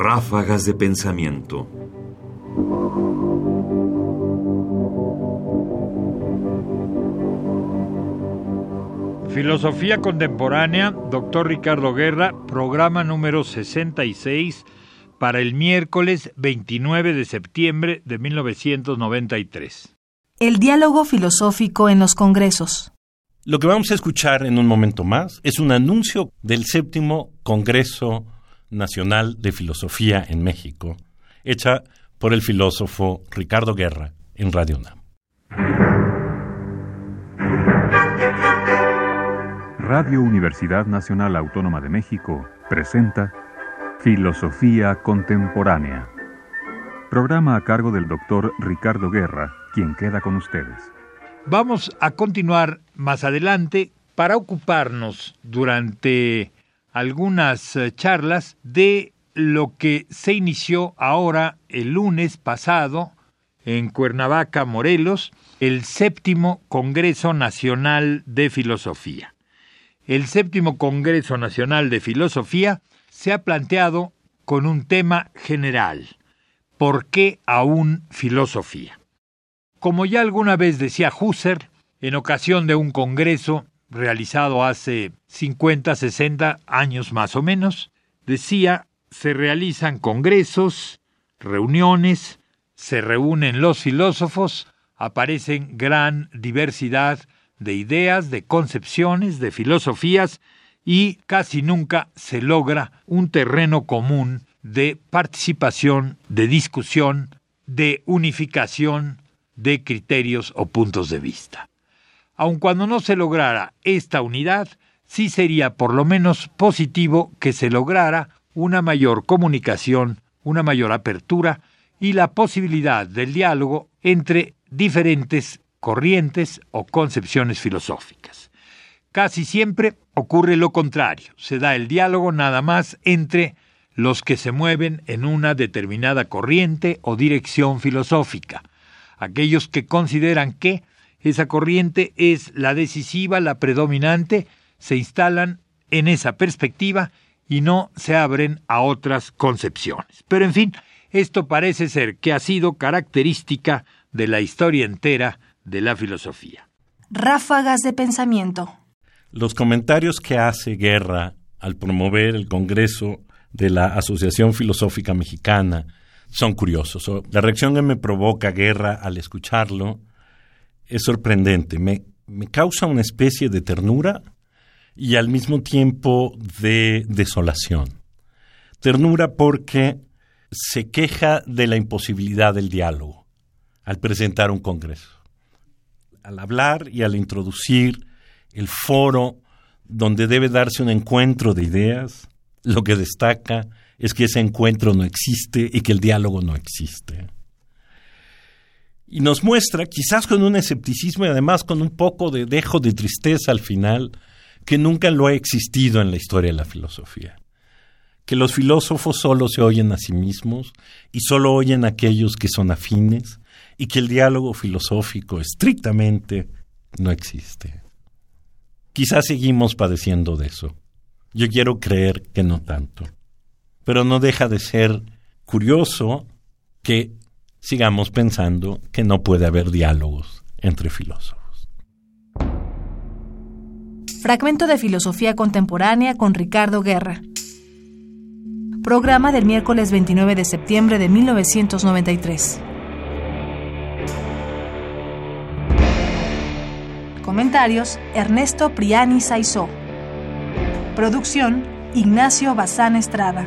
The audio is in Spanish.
Ráfagas de pensamiento. Filosofía Contemporánea, doctor Ricardo Guerra, programa número 66 para el miércoles 29 de septiembre de 1993. El diálogo filosófico en los congresos. Lo que vamos a escuchar en un momento más es un anuncio del séptimo Congreso Nacional de Filosofía en México, hecha por el filósofo Ricardo Guerra en Radio UNAM. Radio Universidad Nacional Autónoma de México presenta Filosofía Contemporánea. Programa a cargo del doctor Ricardo Guerra, quien queda con ustedes. Vamos a continuar más adelante para ocuparnos durante algunas eh, charlas de lo que se inició ahora el lunes pasado en Cuernavaca, Morelos, el séptimo Congreso Nacional de Filosofía. El séptimo Congreso Nacional de Filosofía se ha planteado con un tema general. ¿Por qué aún filosofía? Como ya alguna vez decía Husserl, en ocasión de un congreso realizado hace 50, 60 años más o menos, decía, se realizan congresos, reuniones, se reúnen los filósofos, aparecen gran diversidad de ideas, de concepciones, de filosofías, y casi nunca se logra un terreno común de participación, de discusión, de unificación de criterios o puntos de vista. Aun cuando no se lograra esta unidad, sí sería por lo menos positivo que se lograra una mayor comunicación, una mayor apertura y la posibilidad del diálogo entre diferentes corrientes o concepciones filosóficas. Casi siempre ocurre lo contrario, se da el diálogo nada más entre los que se mueven en una determinada corriente o dirección filosófica, aquellos que consideran que esa corriente es la decisiva, la predominante, se instalan en esa perspectiva y no se abren a otras concepciones. Pero en fin, esto parece ser que ha sido característica de la historia entera de la filosofía. Ráfagas de pensamiento. Los comentarios que hace Guerra al promover el Congreso de la Asociación Filosófica Mexicana son curiosos. La reacción que me provoca Guerra al escucharlo es sorprendente. Me, me causa una especie de ternura y al mismo tiempo de desolación. Ternura porque se queja de la imposibilidad del diálogo al presentar un congreso. Al hablar y al introducir el foro donde debe darse un encuentro de ideas, lo que destaca es que ese encuentro no existe y que el diálogo no existe. Y nos muestra, quizás con un escepticismo y además con un poco de dejo de tristeza al final, que nunca lo ha existido en la historia de la filosofía. Que los filósofos solo se oyen a sí mismos y solo oyen a aquellos que son afines y que el diálogo filosófico estrictamente no existe. Quizás seguimos padeciendo de eso. Yo quiero creer que no tanto. Pero no deja de ser curioso que sigamos pensando que no puede haber diálogos entre filósofos. Fragmento de Filosofía Contemporánea con Ricardo Guerra. Programa del miércoles 29 de septiembre de 1993. Comentarios: Ernesto Priani Saizó. Producción: Ignacio Bazán Estrada.